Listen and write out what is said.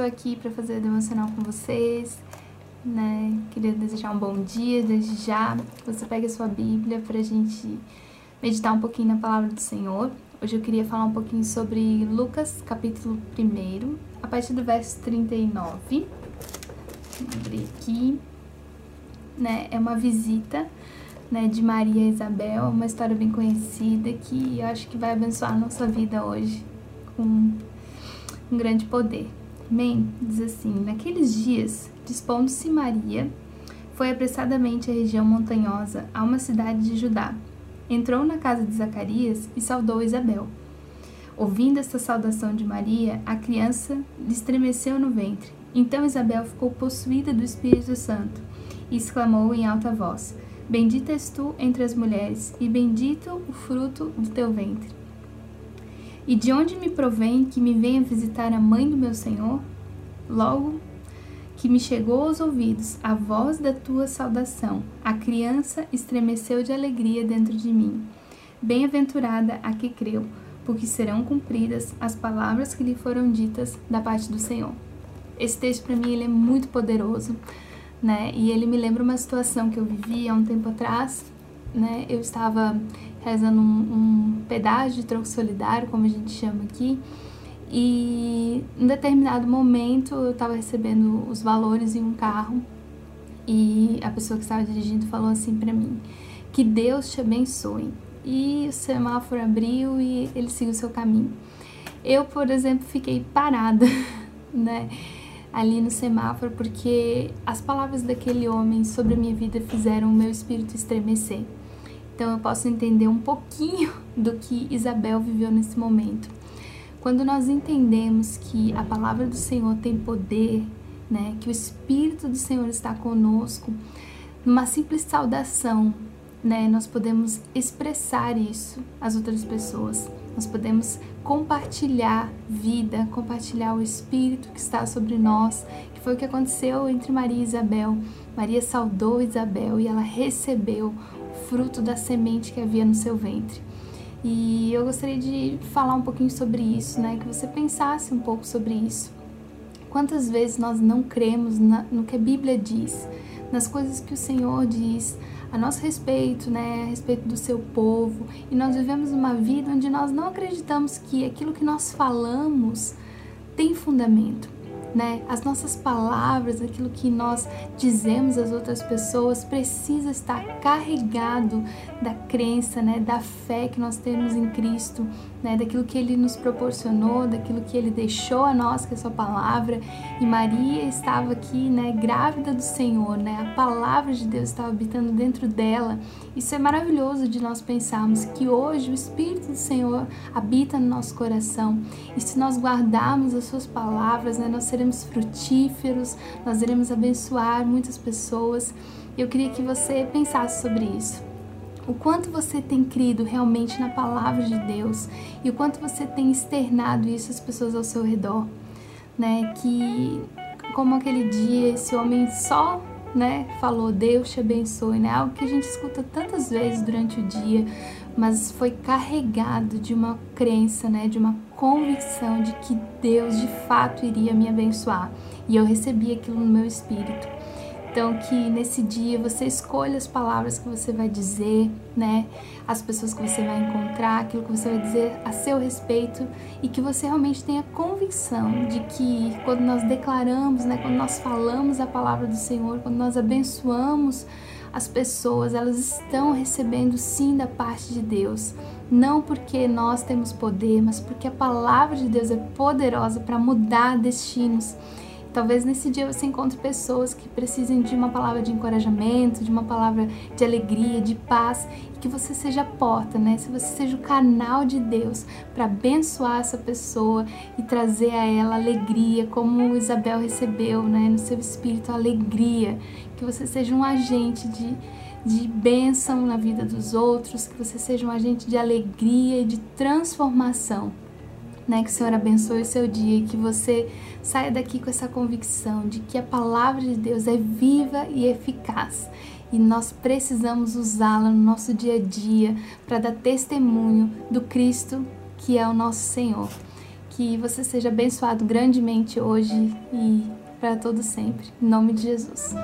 tô aqui para fazer a devocional com vocês, né? Queria desejar um bom dia desde já. Você pega a sua Bíblia pra gente meditar um pouquinho na palavra do Senhor. Hoje eu queria falar um pouquinho sobre Lucas, capítulo 1, a partir do verso 39. Vou abrir aqui. Né? É uma visita né, de Maria e Isabel, uma história bem conhecida que eu acho que vai abençoar a nossa vida hoje com um grande poder. Amém? Diz assim: Naqueles dias, dispondo-se Maria, foi apressadamente à região montanhosa, a uma cidade de Judá. Entrou na casa de Zacarias e saudou Isabel. Ouvindo esta saudação de Maria, a criança lhe estremeceu no ventre. Então Isabel ficou possuída do Espírito Santo e exclamou em alta voz: Bendita és tu entre as mulheres, e bendito o fruto do teu ventre. E de onde me provém que me venha visitar a mãe do meu Senhor? Logo que me chegou aos ouvidos a voz da tua saudação, a criança estremeceu de alegria dentro de mim. Bem-aventurada a que creu, porque serão cumpridas as palavras que lhe foram ditas da parte do Senhor. Esse texto para mim ele é muito poderoso, né? E ele me lembra uma situação que eu vivi há um tempo atrás, né? Eu estava realizando um, um pedágio de troco solidário, como a gente chama aqui, e em determinado momento eu estava recebendo os valores em um carro e a pessoa que estava dirigindo falou assim para mim: Que Deus te abençoe. E o semáforo abriu e ele seguiu seu caminho. Eu, por exemplo, fiquei parada, né? ali no semáforo, porque as palavras daquele homem sobre a minha vida fizeram o meu espírito estremecer. Então eu posso entender um pouquinho do que Isabel viveu nesse momento. Quando nós entendemos que a palavra do Senhor tem poder, né, que o Espírito do Senhor está conosco, numa simples saudação, né, nós podemos expressar isso às outras pessoas. Nós podemos compartilhar vida, compartilhar o Espírito que está sobre nós, que foi o que aconteceu entre Maria e Isabel. Maria saudou Isabel e ela recebeu o fruto da semente que havia no seu ventre. E eu gostaria de falar um pouquinho sobre isso, né? Que você pensasse um pouco sobre isso. Quantas vezes nós não cremos na, no que a Bíblia diz, nas coisas que o Senhor diz, a nosso respeito, né, a respeito do seu povo, e nós vivemos uma vida onde nós não acreditamos que aquilo que nós falamos tem fundamento né? As nossas palavras, aquilo que nós dizemos às outras pessoas precisa estar carregado da crença, né, da fé que nós temos em Cristo, né, daquilo que ele nos proporcionou, daquilo que ele deixou a nós, que é a sua palavra. E Maria estava aqui, né, grávida do Senhor, né? A palavra de Deus estava habitando dentro dela. Isso é maravilhoso de nós pensarmos que hoje o Espírito do Senhor habita no nosso coração. E se nós guardarmos as suas palavras, né, nós seremos seremos frutíferos, nós iremos abençoar muitas pessoas. Eu queria que você pensasse sobre isso. O quanto você tem crido realmente na palavra de Deus e o quanto você tem externado isso às pessoas ao seu redor, né? Que como aquele dia esse homem só né, falou Deus te abençoe, né? Algo que a gente escuta tantas vezes durante o dia, mas foi carregado de uma crença, né, de uma convicção de que Deus de fato iria me abençoar. E eu recebi aquilo no meu espírito. Então que nesse dia você escolha as palavras que você vai dizer, né? As pessoas que você vai encontrar, aquilo que você vai dizer a seu respeito e que você realmente tenha convicção de que quando nós declaramos, né, quando nós falamos a palavra do Senhor, quando nós abençoamos as pessoas, elas estão recebendo sim da parte de Deus. Não porque nós temos poder, mas porque a palavra de Deus é poderosa para mudar destinos. Talvez nesse dia você encontre pessoas que precisem de uma palavra de encorajamento, de uma palavra de alegria, de paz, e que você seja a porta, né? Se você seja o canal de Deus para abençoar essa pessoa e trazer a ela alegria, como Isabel recebeu, né, no seu espírito, alegria, que você seja um agente de de bênção na vida dos outros, que você seja um agente de alegria e de transformação né? Que o Senhor abençoe o seu dia e que você saia daqui com essa convicção de que a palavra de Deus é viva e eficaz e nós precisamos usá-la no nosso dia a dia para dar testemunho do Cristo que é o nosso Senhor. Que você seja abençoado grandemente hoje e para todo sempre. Em nome de Jesus.